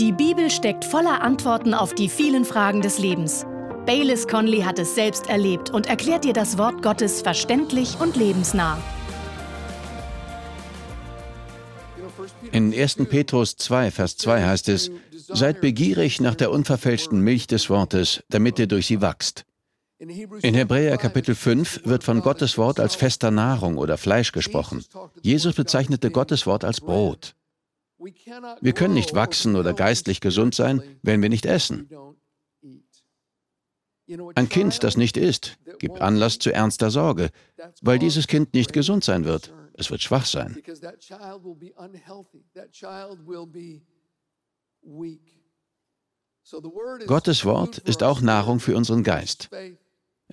Die Bibel steckt voller Antworten auf die vielen Fragen des Lebens. Baylis Conley hat es selbst erlebt und erklärt dir das Wort Gottes verständlich und lebensnah. In 1. Petrus 2, Vers 2 heißt es, Seid begierig nach der unverfälschten Milch des Wortes, damit ihr durch sie wachst. In Hebräer Kapitel 5 wird von Gottes Wort als fester Nahrung oder Fleisch gesprochen. Jesus bezeichnete Gottes Wort als Brot. Wir können nicht wachsen oder geistlich gesund sein, wenn wir nicht essen. Ein Kind, das nicht isst, gibt Anlass zu ernster Sorge, weil dieses Kind nicht gesund sein wird. Es wird schwach sein. Gottes Wort ist auch Nahrung für unseren Geist.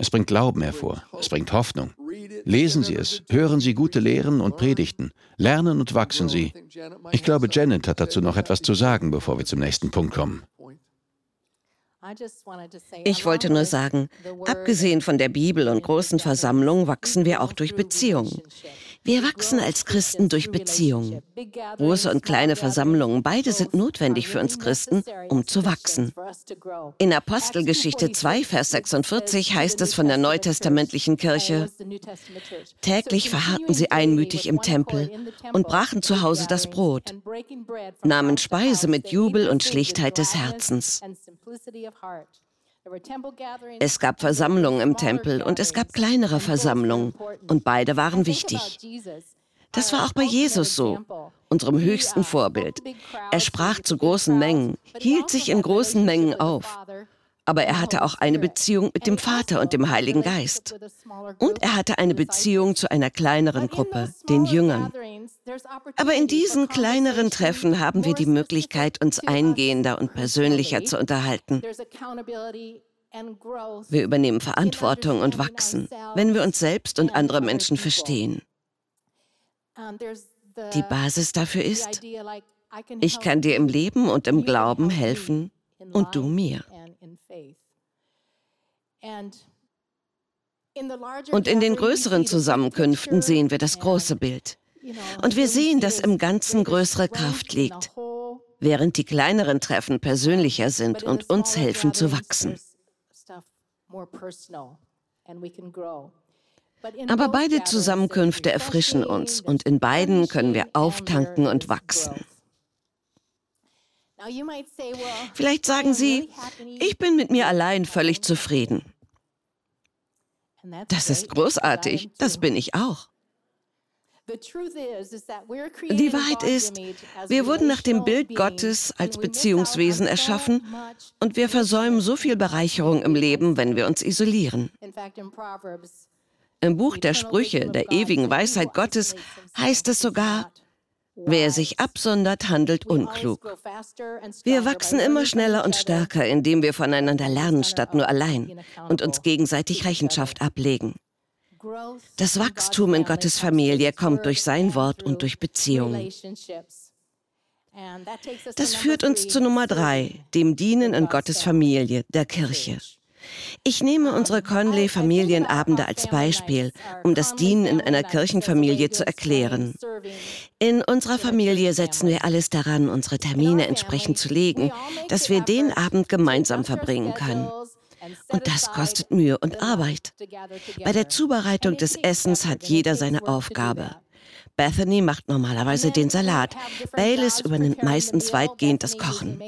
Es bringt Glauben hervor, es bringt Hoffnung. Lesen Sie es, hören Sie gute Lehren und Predigten, lernen und wachsen Sie. Ich glaube, Janet hat dazu noch etwas zu sagen, bevor wir zum nächsten Punkt kommen. Ich wollte nur sagen, abgesehen von der Bibel und großen Versammlungen wachsen wir auch durch Beziehungen. Wir wachsen als Christen durch Beziehungen. Große und kleine Versammlungen, beide sind notwendig für uns Christen, um zu wachsen. In Apostelgeschichte 2, Vers 46 heißt es von der neutestamentlichen Kirche, täglich verharrten sie einmütig im Tempel und brachen zu Hause das Brot, nahmen Speise mit Jubel und Schlichtheit des Herzens. Es gab Versammlungen im Tempel und es gab kleinere Versammlungen. und beide waren wichtig. Das war auch bei Jesus so, unserem höchsten Vorbild. Er sprach zu großen Mengen, hielt sich in großen Mengen auf aber er hatte auch eine Beziehung mit dem Vater und dem Heiligen Geist. Und er hatte eine Beziehung zu einer kleineren Gruppe, den Jüngern. Aber in diesen kleineren Treffen haben wir die Möglichkeit, uns eingehender und persönlicher zu unterhalten. Wir übernehmen Verantwortung und wachsen, wenn wir uns selbst und andere Menschen verstehen. Die Basis dafür ist, ich kann dir im Leben und im Glauben helfen und du mir. Und in den größeren Zusammenkünften sehen wir das große Bild. Und wir sehen, dass im Ganzen größere Kraft liegt, während die kleineren Treffen persönlicher sind und uns helfen zu wachsen. Aber beide Zusammenkünfte erfrischen uns und in beiden können wir auftanken und wachsen. Vielleicht sagen Sie, ich bin mit mir allein völlig zufrieden. Das ist großartig, das bin ich auch. Die Wahrheit ist, wir wurden nach dem Bild Gottes als Beziehungswesen erschaffen und wir versäumen so viel Bereicherung im Leben, wenn wir uns isolieren. Im Buch der Sprüche, der ewigen Weisheit Gottes, heißt es sogar, Wer sich absondert, handelt unklug. Wir wachsen immer schneller und stärker, indem wir voneinander lernen, statt nur allein und uns gegenseitig Rechenschaft ablegen. Das Wachstum in Gottes Familie kommt durch sein Wort und durch Beziehungen. Das führt uns zu Nummer drei, dem Dienen in Gottes Familie, der Kirche. Ich nehme unsere Conley-Familienabende als Beispiel, um das Dienen in einer Kirchenfamilie zu erklären. In unserer Familie setzen wir alles daran, unsere Termine entsprechend zu legen, dass wir den Abend gemeinsam verbringen können. Und das kostet Mühe und Arbeit. Bei der Zubereitung des Essens hat jeder seine Aufgabe. Bethany macht normalerweise den Salat. Baylis übernimmt meistens weitgehend das Kochen.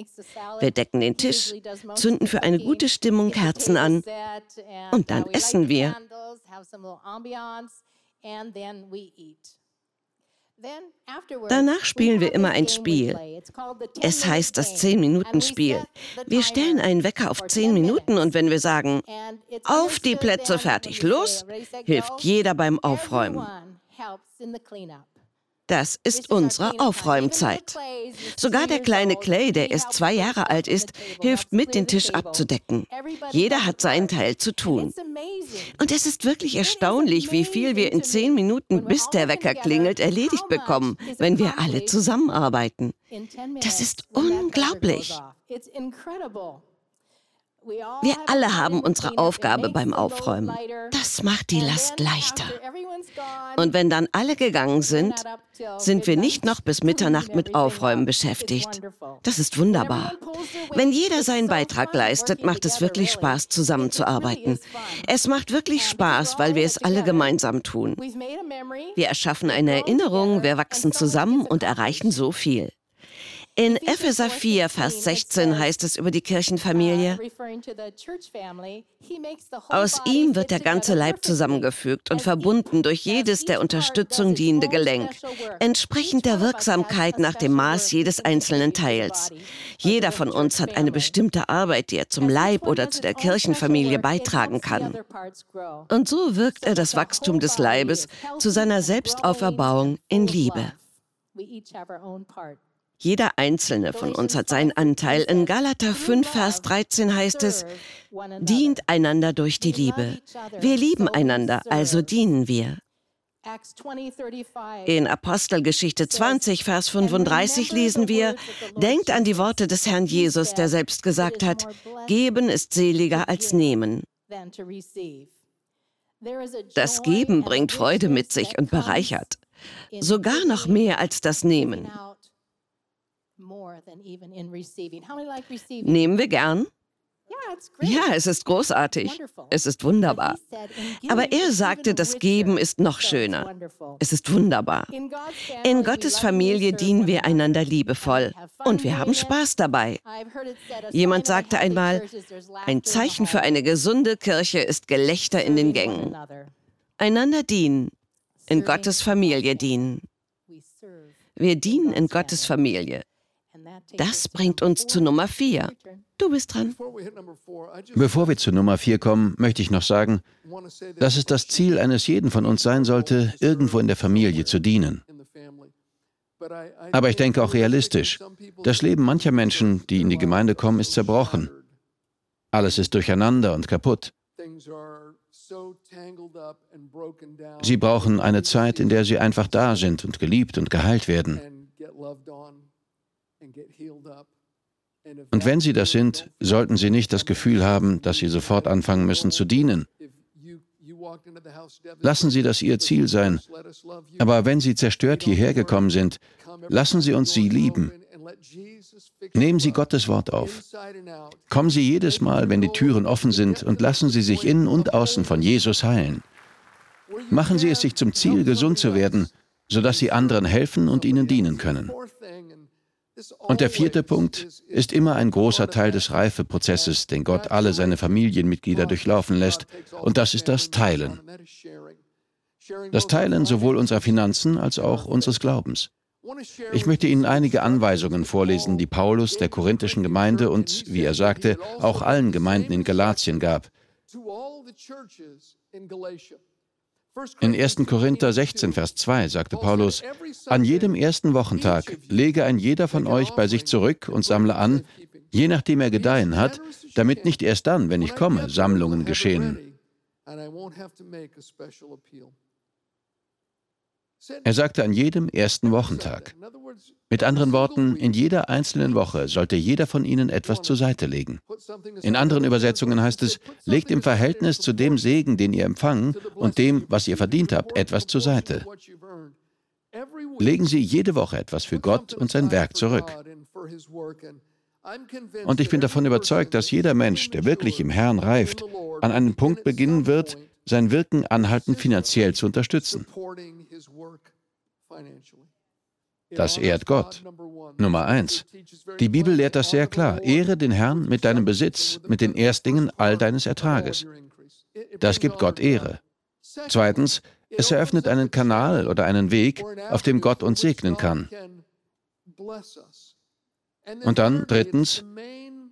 Wir decken den Tisch, zünden für eine gute Stimmung Kerzen an und dann essen wir. Danach spielen wir immer ein Spiel. Es heißt das 10-Minuten-Spiel. Wir stellen einen Wecker auf 10 Minuten und wenn wir sagen, auf die Plätze fertig, los, hilft jeder beim Aufräumen. Das ist unsere Aufräumzeit. Sogar der kleine Clay, der erst zwei Jahre alt ist, hilft mit, den Tisch abzudecken. Jeder hat seinen Teil zu tun. Und es ist wirklich erstaunlich, wie viel wir in zehn Minuten, bis der Wecker klingelt, erledigt bekommen, wenn wir alle zusammenarbeiten. Das ist unglaublich. Wir alle haben unsere Aufgabe beim Aufräumen. Das macht die Last leichter. Und wenn dann alle gegangen sind, sind wir nicht noch bis Mitternacht mit Aufräumen beschäftigt. Das ist wunderbar. Wenn jeder seinen Beitrag leistet, macht es wirklich Spaß, zusammenzuarbeiten. Es macht wirklich Spaß, weil wir es alle gemeinsam tun. Wir erschaffen eine Erinnerung, wir wachsen zusammen und erreichen so viel. In Epheser 4, Vers 16 heißt es über die Kirchenfamilie, aus ihm wird der ganze Leib zusammengefügt und verbunden durch jedes der Unterstützung dienende Gelenk, entsprechend der Wirksamkeit nach dem Maß jedes einzelnen Teils. Jeder von uns hat eine bestimmte Arbeit, die er zum Leib oder zu der Kirchenfamilie beitragen kann. Und so wirkt er das Wachstum des Leibes zu seiner Selbstauferbauung in Liebe. Jeder einzelne von uns hat seinen Anteil. In Galater 5, Vers 13 heißt es, dient einander durch die Liebe. Wir lieben einander, also dienen wir. In Apostelgeschichte 20, Vers 35 lesen wir, denkt an die Worte des Herrn Jesus, der selbst gesagt hat, geben ist seliger als nehmen. Das Geben bringt Freude mit sich und bereichert. Sogar noch mehr als das Nehmen. Nehmen wir gern? Ja, es ist großartig. Es ist wunderbar. Aber er sagte, das Geben ist noch schöner. Es ist wunderbar. In Gottes Familie dienen wir einander liebevoll und wir haben Spaß dabei. Jemand sagte einmal, ein Zeichen für eine gesunde Kirche ist Gelächter in den Gängen. Einander dienen, in Gottes Familie dienen. Wir dienen in Gottes Familie. Das bringt uns zu Nummer 4. Du bist dran. Bevor wir zu Nummer 4 kommen, möchte ich noch sagen, dass es das Ziel eines jeden von uns sein sollte, irgendwo in der Familie zu dienen. Aber ich denke auch realistisch. Das Leben mancher Menschen, die in die Gemeinde kommen, ist zerbrochen. Alles ist durcheinander und kaputt. Sie brauchen eine Zeit, in der sie einfach da sind und geliebt und geheilt werden. Und wenn sie das sind, sollten sie nicht das Gefühl haben, dass sie sofort anfangen müssen zu dienen. Lassen Sie das Ihr Ziel sein. Aber wenn Sie zerstört hierher gekommen sind, lassen Sie uns Sie lieben. Nehmen Sie Gottes Wort auf. Kommen Sie jedes Mal, wenn die Türen offen sind, und lassen Sie sich innen und außen von Jesus heilen. Machen Sie es sich zum Ziel, gesund zu werden, sodass Sie anderen helfen und ihnen dienen können. Und der vierte Punkt ist immer ein großer Teil des Reifeprozesses, den Gott alle seine Familienmitglieder durchlaufen lässt, und das ist das Teilen. Das Teilen sowohl unserer Finanzen als auch unseres Glaubens. Ich möchte Ihnen einige Anweisungen vorlesen, die Paulus der korinthischen Gemeinde und, wie er sagte, auch allen Gemeinden in Galatien gab. In 1. Korinther 16, Vers 2 sagte Paulus, an jedem ersten Wochentag lege ein jeder von euch bei sich zurück und sammle an, je nachdem er gedeihen hat, damit nicht erst dann, wenn ich komme, Sammlungen geschehen. Er sagte an jedem ersten Wochentag. Mit anderen Worten, in jeder einzelnen Woche sollte jeder von ihnen etwas zur Seite legen. In anderen Übersetzungen heißt es, legt im Verhältnis zu dem Segen, den ihr empfangen und dem, was ihr verdient habt, etwas zur Seite. Legen Sie jede Woche etwas für Gott und sein Werk zurück. Und ich bin davon überzeugt, dass jeder Mensch, der wirklich im Herrn reift, an einem Punkt beginnen wird, sein Wirken anhaltend finanziell zu unterstützen. Das ehrt Gott. Nummer eins. Die Bibel lehrt das sehr klar. Ehre den Herrn mit deinem Besitz, mit den Erstdingen all deines Ertrages. Das gibt Gott Ehre. Zweitens, es eröffnet einen Kanal oder einen Weg, auf dem Gott uns segnen kann. Und dann drittens,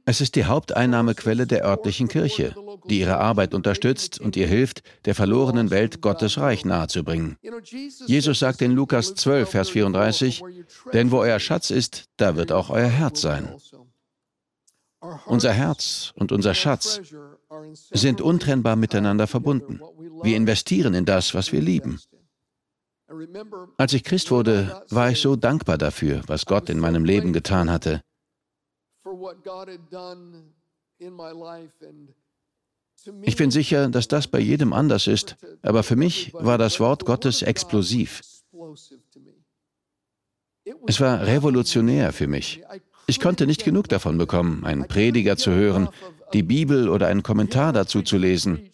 es ist die Haupteinnahmequelle der örtlichen Kirche, die ihre Arbeit unterstützt und ihr hilft, der verlorenen Welt Gottes Reich nahezubringen. Jesus sagt in Lukas 12, Vers 34, denn wo euer Schatz ist, da wird auch euer Herz sein. Unser Herz und unser Schatz sind untrennbar miteinander verbunden. Wir investieren in das, was wir lieben. Als ich Christ wurde, war ich so dankbar dafür, was Gott in meinem Leben getan hatte. Ich bin sicher, dass das bei jedem anders ist, aber für mich war das Wort Gottes explosiv. Es war revolutionär für mich. Ich konnte nicht genug davon bekommen, einen Prediger zu hören, die Bibel oder einen Kommentar dazu zu lesen.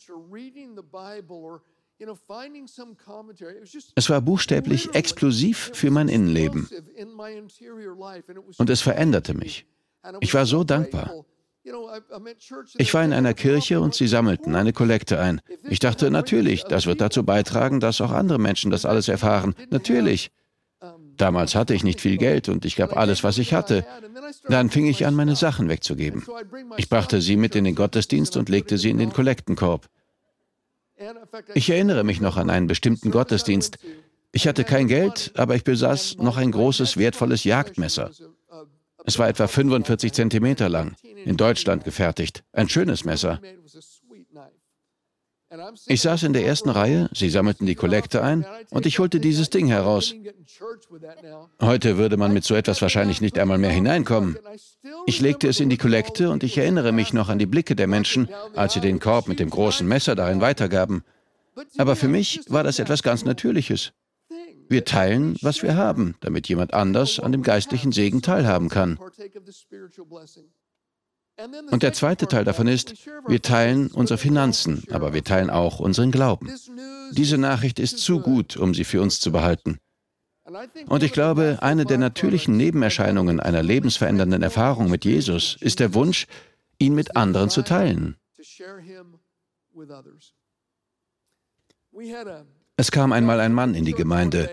Es war buchstäblich explosiv für mein Innenleben. Und es veränderte mich. Ich war so dankbar. Ich war in einer Kirche und sie sammelten eine Kollekte ein. Ich dachte, natürlich, das wird dazu beitragen, dass auch andere Menschen das alles erfahren. Natürlich. Damals hatte ich nicht viel Geld und ich gab alles, was ich hatte. Dann fing ich an, meine Sachen wegzugeben. Ich brachte sie mit in den Gottesdienst und legte sie in den Kollektenkorb. Ich erinnere mich noch an einen bestimmten Gottesdienst. Ich hatte kein Geld, aber ich besaß noch ein großes, wertvolles Jagdmesser. Es war etwa 45 Zentimeter lang, in Deutschland gefertigt. Ein schönes Messer. Ich saß in der ersten Reihe, sie sammelten die Kollekte ein und ich holte dieses Ding heraus. Heute würde man mit so etwas wahrscheinlich nicht einmal mehr hineinkommen. Ich legte es in die Kollekte und ich erinnere mich noch an die Blicke der Menschen, als sie den Korb mit dem großen Messer darin weitergaben. Aber für mich war das etwas ganz Natürliches. Wir teilen, was wir haben, damit jemand anders an dem geistlichen Segen teilhaben kann. Und der zweite Teil davon ist, wir teilen unsere Finanzen, aber wir teilen auch unseren Glauben. Diese Nachricht ist zu gut, um sie für uns zu behalten. Und ich glaube, eine der natürlichen Nebenerscheinungen einer lebensverändernden Erfahrung mit Jesus ist der Wunsch, ihn mit anderen zu teilen. Es kam einmal ein Mann in die Gemeinde.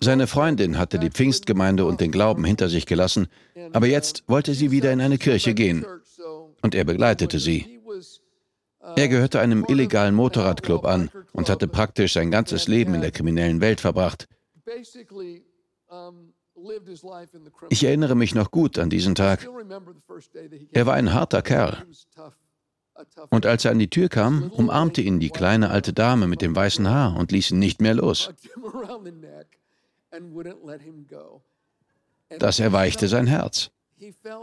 Seine Freundin hatte die Pfingstgemeinde und den Glauben hinter sich gelassen, aber jetzt wollte sie wieder in eine Kirche gehen und er begleitete sie. Er gehörte einem illegalen Motorradclub an und hatte praktisch sein ganzes Leben in der kriminellen Welt verbracht. Ich erinnere mich noch gut an diesen Tag. Er war ein harter Kerl. Und als er an die Tür kam, umarmte ihn die kleine alte Dame mit dem weißen Haar und ließ ihn nicht mehr los. Das erweichte sein Herz.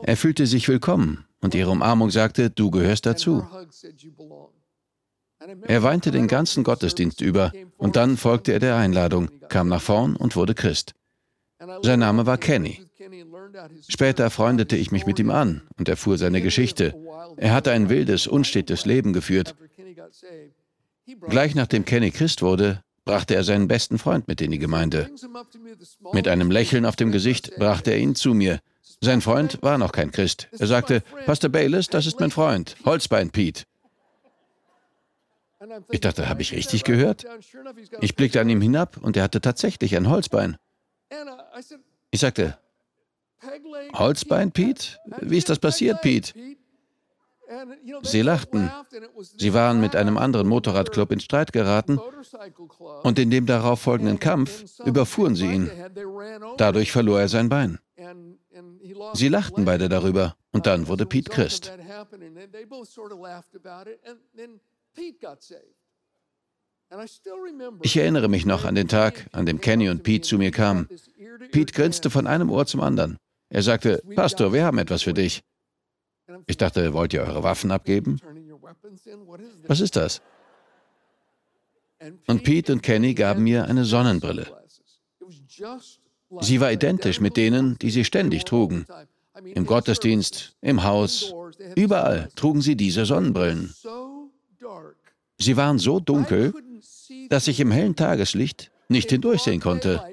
Er fühlte sich willkommen und ihre Umarmung sagte, du gehörst dazu. Er weinte den ganzen Gottesdienst über und dann folgte er der Einladung, kam nach vorn und wurde Christ. Sein Name war Kenny. Später freundete ich mich mit ihm an und erfuhr seine Geschichte. Er hatte ein wildes, unstetes Leben geführt. Gleich nachdem Kenny Christ wurde, brachte er seinen besten Freund mit in die Gemeinde. Mit einem Lächeln auf dem Gesicht brachte er ihn zu mir. Sein Freund war noch kein Christ. Er sagte, Pastor Bayless, das ist mein Freund, Holzbein Pete. Ich dachte, habe ich richtig gehört? Ich blickte an ihm hinab und er hatte tatsächlich ein Holzbein. Ich sagte, Holzbein, Pete? Wie ist das passiert, Pete? Sie lachten. Sie waren mit einem anderen Motorradclub in Streit geraten und in dem darauf folgenden Kampf überfuhren sie ihn. Dadurch verlor er sein Bein. Sie lachten beide darüber und dann wurde Pete Christ. Ich erinnere mich noch an den Tag, an dem Kenny und Pete zu mir kamen. Pete grinste von einem Ohr zum anderen. Er sagte, Pastor, wir haben etwas für dich. Ich dachte, wollt ihr eure Waffen abgeben? Was ist das? Und Pete und Kenny gaben mir eine Sonnenbrille. Sie war identisch mit denen, die sie ständig trugen. Im Gottesdienst, im Haus, überall trugen sie diese Sonnenbrillen. Sie waren so dunkel, dass ich im hellen Tageslicht nicht hindurchsehen konnte.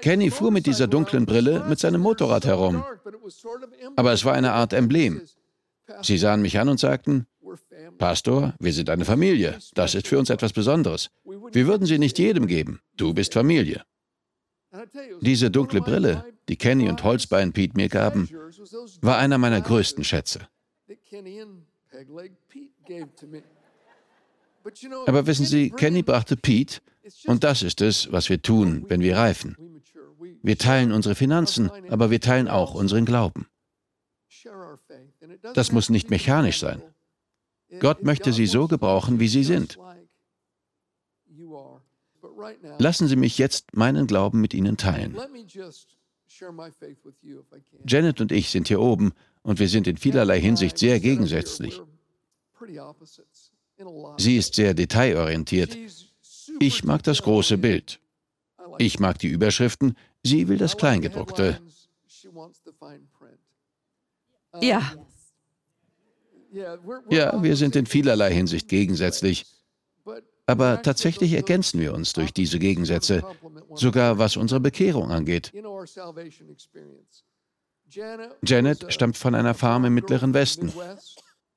Kenny fuhr mit dieser dunklen Brille mit seinem Motorrad herum. Aber es war eine Art Emblem. Sie sahen mich an und sagten, Pastor, wir sind eine Familie. Das ist für uns etwas Besonderes. Wir würden sie nicht jedem geben. Du bist Familie. Diese dunkle Brille, die Kenny und Holzbein Pete mir gaben, war einer meiner größten Schätze. Aber wissen Sie, Kenny brachte Pete, und das ist es, was wir tun, wenn wir reifen. Wir teilen unsere Finanzen, aber wir teilen auch unseren Glauben. Das muss nicht mechanisch sein. Gott möchte sie so gebrauchen, wie sie sind. Lassen Sie mich jetzt meinen Glauben mit Ihnen teilen. Janet und ich sind hier oben und wir sind in vielerlei Hinsicht sehr gegensätzlich. Sie ist sehr detailorientiert. Ich mag das große Bild. Ich mag die Überschriften, sie will das Kleingedruckte. Ja. Ja, wir sind in vielerlei Hinsicht gegensätzlich. Aber tatsächlich ergänzen wir uns durch diese Gegensätze, sogar was unsere Bekehrung angeht. Janet stammt von einer Farm im Mittleren Westen.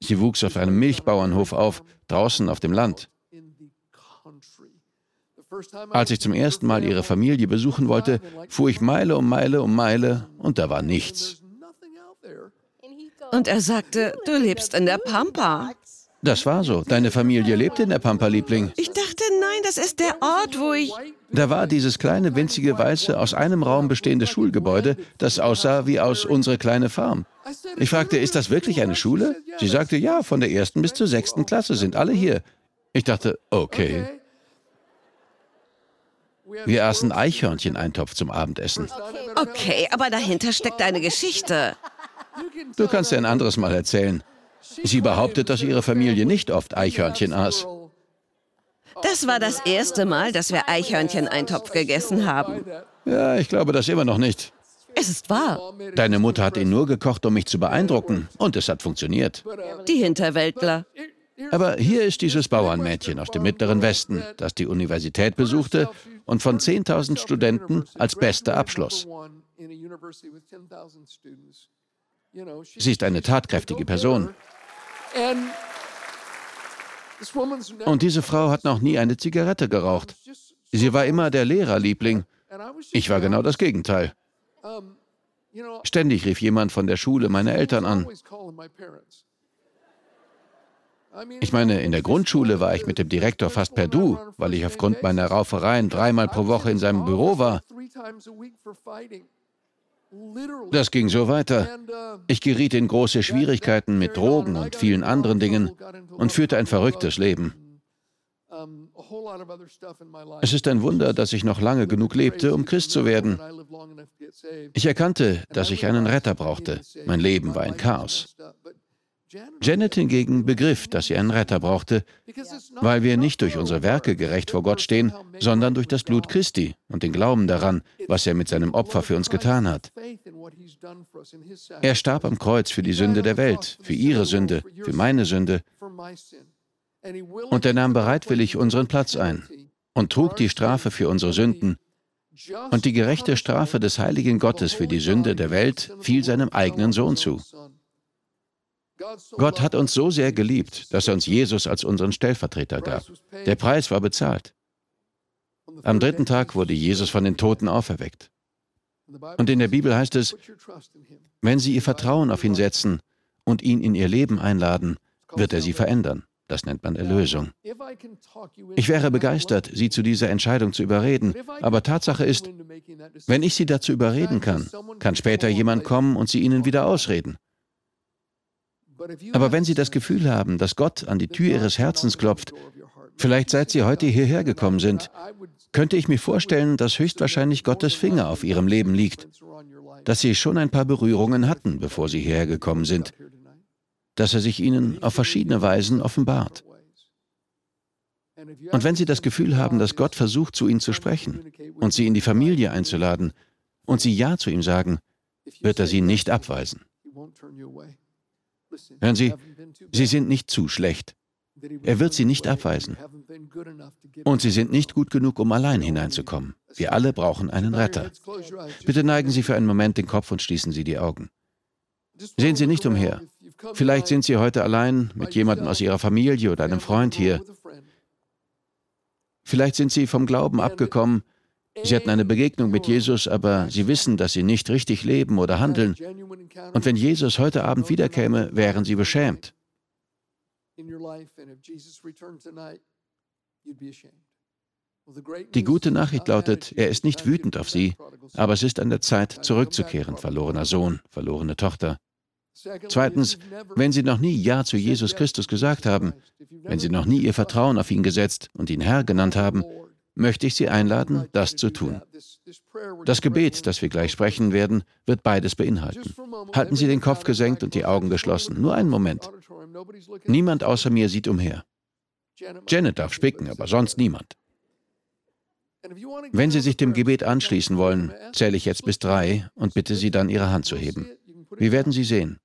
Sie wuchs auf einem Milchbauernhof auf, draußen auf dem Land. Als ich zum ersten Mal ihre Familie besuchen wollte, fuhr ich Meile um Meile um Meile und da war nichts. Und er sagte, du lebst in der Pampa. Das war so. Deine Familie lebt in der Pampa, Liebling. Ich dachte, das ist der Ort, wo ich... Da war dieses kleine, winzige, weiße, aus einem Raum bestehende Schulgebäude, das aussah wie aus unsere kleine Farm. Ich fragte, ist das wirklich eine Schule? Sie sagte, ja, von der ersten bis zur sechsten Klasse sind alle hier. Ich dachte, okay. Wir aßen Eichhörncheneintopf zum Abendessen. Okay, aber dahinter steckt eine Geschichte. Du kannst dir ein anderes Mal erzählen. Sie behauptet, dass ihre Familie nicht oft Eichhörnchen aß. Das war das erste Mal, dass wir Eichhörncheneintopf gegessen haben. Ja, ich glaube das immer noch nicht. Es ist wahr. Deine Mutter hat ihn nur gekocht, um mich zu beeindrucken. Und es hat funktioniert. Die Hinterwäldler. Aber hier ist dieses Bauernmädchen aus dem Mittleren Westen, das die Universität besuchte und von 10.000 Studenten als beste Abschluss. Sie ist eine tatkräftige Person. Und diese Frau hat noch nie eine Zigarette geraucht. Sie war immer der Lehrerliebling. Ich war genau das Gegenteil. Ständig rief jemand von der Schule meine Eltern an. Ich meine, in der Grundschule war ich mit dem Direktor fast per Du, weil ich aufgrund meiner Raufereien dreimal pro Woche in seinem Büro war. Das ging so weiter. Ich geriet in große Schwierigkeiten mit Drogen und vielen anderen Dingen und führte ein verrücktes Leben. Es ist ein Wunder, dass ich noch lange genug lebte, um Christ zu werden. Ich erkannte, dass ich einen Retter brauchte. Mein Leben war ein Chaos. Janet hingegen begriff, dass sie einen Retter brauchte, weil wir nicht durch unsere Werke gerecht vor Gott stehen, sondern durch das Blut Christi und den Glauben daran, was er mit seinem Opfer für uns getan hat. Er starb am Kreuz für die Sünde der Welt, für ihre Sünde, für meine Sünde. Und er nahm bereitwillig unseren Platz ein und trug die Strafe für unsere Sünden. Und die gerechte Strafe des heiligen Gottes für die Sünde der Welt fiel seinem eigenen Sohn zu. Gott hat uns so sehr geliebt, dass er uns Jesus als unseren Stellvertreter gab. Der Preis war bezahlt. Am dritten Tag wurde Jesus von den Toten auferweckt. Und in der Bibel heißt es, wenn Sie Ihr Vertrauen auf ihn setzen und ihn in Ihr Leben einladen, wird er Sie verändern. Das nennt man Erlösung. Ich wäre begeistert, Sie zu dieser Entscheidung zu überreden, aber Tatsache ist, wenn ich Sie dazu überreden kann, kann später jemand kommen und Sie Ihnen wieder ausreden. Aber wenn Sie das Gefühl haben, dass Gott an die Tür Ihres Herzens klopft, vielleicht seit Sie heute hierher gekommen sind, könnte ich mir vorstellen, dass höchstwahrscheinlich Gottes Finger auf Ihrem Leben liegt, dass Sie schon ein paar Berührungen hatten, bevor Sie hierher gekommen sind, dass er sich Ihnen auf verschiedene Weisen offenbart. Und wenn Sie das Gefühl haben, dass Gott versucht, zu Ihnen zu sprechen und Sie in die Familie einzuladen und Sie Ja zu ihm sagen, wird er Sie nicht abweisen. Hören Sie, Sie sind nicht zu schlecht. Er wird Sie nicht abweisen. Und Sie sind nicht gut genug, um allein hineinzukommen. Wir alle brauchen einen Retter. Bitte neigen Sie für einen Moment den Kopf und schließen Sie die Augen. Sehen Sie nicht umher. Vielleicht sind Sie heute allein mit jemandem aus Ihrer Familie oder einem Freund hier. Vielleicht sind Sie vom Glauben abgekommen Sie hatten eine Begegnung mit Jesus, aber sie wissen, dass sie nicht richtig leben oder handeln. Und wenn Jesus heute Abend wiederkäme, wären sie beschämt. Die gute Nachricht lautet, er ist nicht wütend auf sie, aber es ist an der Zeit, zurückzukehren, verlorener Sohn, verlorene Tochter. Zweitens, wenn Sie noch nie Ja zu Jesus Christus gesagt haben, wenn Sie noch nie Ihr Vertrauen auf ihn gesetzt und ihn Herr genannt haben, möchte ich Sie einladen, das zu tun. Das Gebet, das wir gleich sprechen werden, wird beides beinhalten. Halten Sie den Kopf gesenkt und die Augen geschlossen. Nur einen Moment. Niemand außer mir sieht umher. Janet darf spicken, aber sonst niemand. Wenn Sie sich dem Gebet anschließen wollen, zähle ich jetzt bis drei und bitte Sie dann, Ihre Hand zu heben. Wir werden Sie sehen.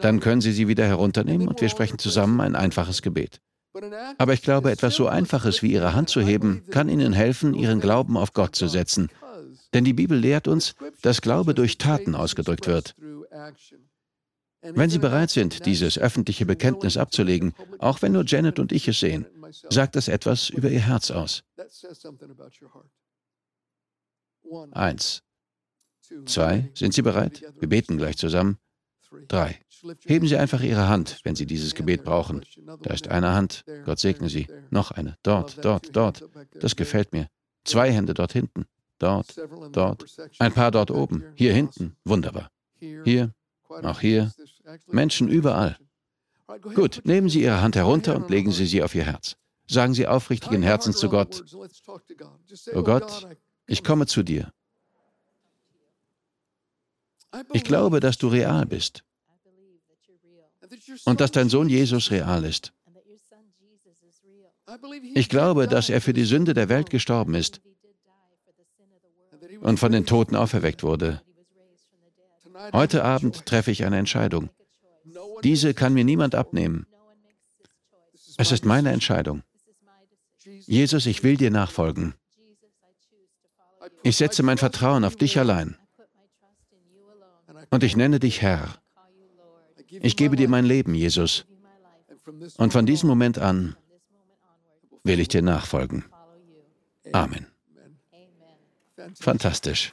Dann können Sie sie wieder herunternehmen und wir sprechen zusammen ein einfaches Gebet. Aber ich glaube, etwas so Einfaches wie Ihre Hand zu heben, kann Ihnen helfen, Ihren Glauben auf Gott zu setzen. Denn die Bibel lehrt uns, dass Glaube durch Taten ausgedrückt wird. Wenn Sie bereit sind, dieses öffentliche Bekenntnis abzulegen, auch wenn nur Janet und ich es sehen, sagt das etwas über Ihr Herz aus. Eins. Zwei. Sind Sie bereit? Wir beten gleich zusammen. Drei. Heben Sie einfach Ihre Hand, wenn Sie dieses Gebet brauchen. Da ist eine Hand. Gott segne Sie. Noch eine. Dort, dort, dort. Das gefällt mir. Zwei Hände dort hinten. Dort, dort. Ein paar dort oben. Hier hinten. Wunderbar. Hier. Auch hier. Menschen überall. Gut, nehmen Sie Ihre Hand herunter und legen Sie sie auf Ihr Herz. Sagen Sie aufrichtigen Herzens zu Gott, Oh Gott, ich komme zu dir. Ich glaube, dass du real bist und dass dein Sohn Jesus real ist. Ich glaube, dass er für die Sünde der Welt gestorben ist und von den Toten auferweckt wurde. Heute Abend treffe ich eine Entscheidung. Diese kann mir niemand abnehmen. Es ist meine Entscheidung. Jesus, ich will dir nachfolgen. Ich setze mein Vertrauen auf dich allein. Und ich nenne dich Herr. Ich gebe dir mein Leben, Jesus. Und von diesem Moment an will ich dir nachfolgen. Amen. Fantastisch.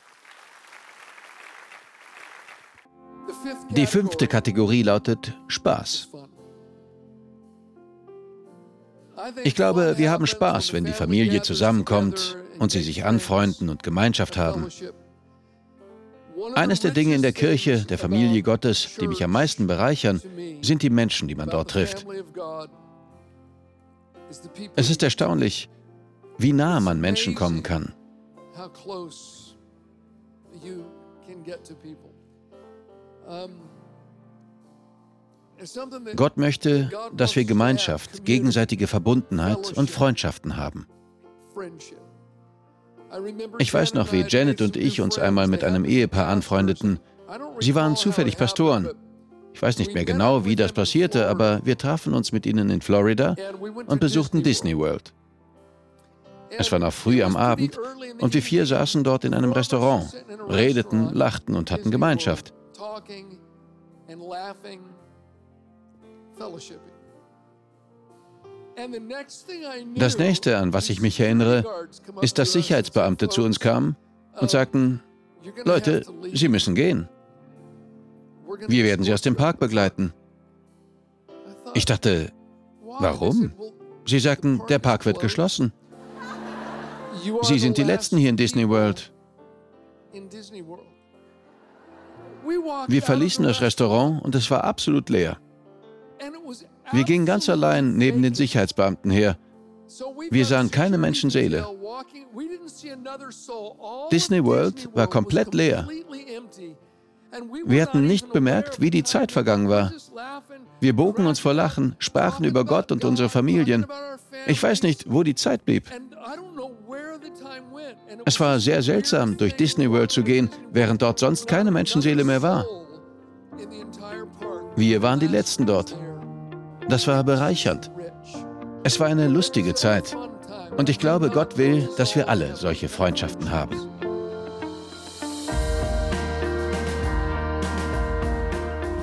Die fünfte Kategorie lautet Spaß. Ich glaube, wir haben Spaß, wenn die Familie zusammenkommt und sie sich anfreunden und Gemeinschaft haben. Eines der Dinge in der Kirche, der Familie Gottes, die mich am meisten bereichern, sind die Menschen, die man dort trifft. Es ist erstaunlich, wie nah man Menschen kommen kann. Gott möchte, dass wir Gemeinschaft, gegenseitige Verbundenheit und Freundschaften haben. Ich weiß noch, wie Janet und ich uns einmal mit einem Ehepaar anfreundeten. Sie waren zufällig Pastoren. Ich weiß nicht mehr genau, wie das passierte, aber wir trafen uns mit ihnen in Florida und besuchten Disney World. Es war noch früh am Abend und wir vier saßen dort in einem Restaurant, redeten, lachten und hatten Gemeinschaft. Das nächste, an was ich mich erinnere, ist, dass Sicherheitsbeamte zu uns kamen und sagten, Leute, Sie müssen gehen. Wir werden Sie aus dem Park begleiten. Ich dachte, warum? Sie sagten, der Park wird geschlossen. Sie sind die Letzten hier in Disney World. Wir verließen das Restaurant und es war absolut leer. Wir gingen ganz allein neben den Sicherheitsbeamten her. Wir sahen keine Menschenseele. Disney World war komplett leer. Wir hatten nicht bemerkt, wie die Zeit vergangen war. Wir bogen uns vor Lachen, sprachen über Gott und unsere Familien. Ich weiß nicht, wo die Zeit blieb. Es war sehr seltsam, durch Disney World zu gehen, während dort sonst keine Menschenseele mehr war. Wir waren die Letzten dort. Das war bereichernd. Es war eine lustige Zeit. Und ich glaube, Gott will, dass wir alle solche Freundschaften haben.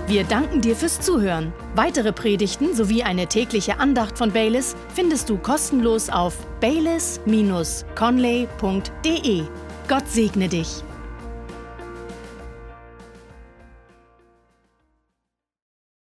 Wir danken dir fürs Zuhören. Weitere Predigten sowie eine tägliche Andacht von Baylis findest du kostenlos auf baylis-conley.de. Gott segne dich.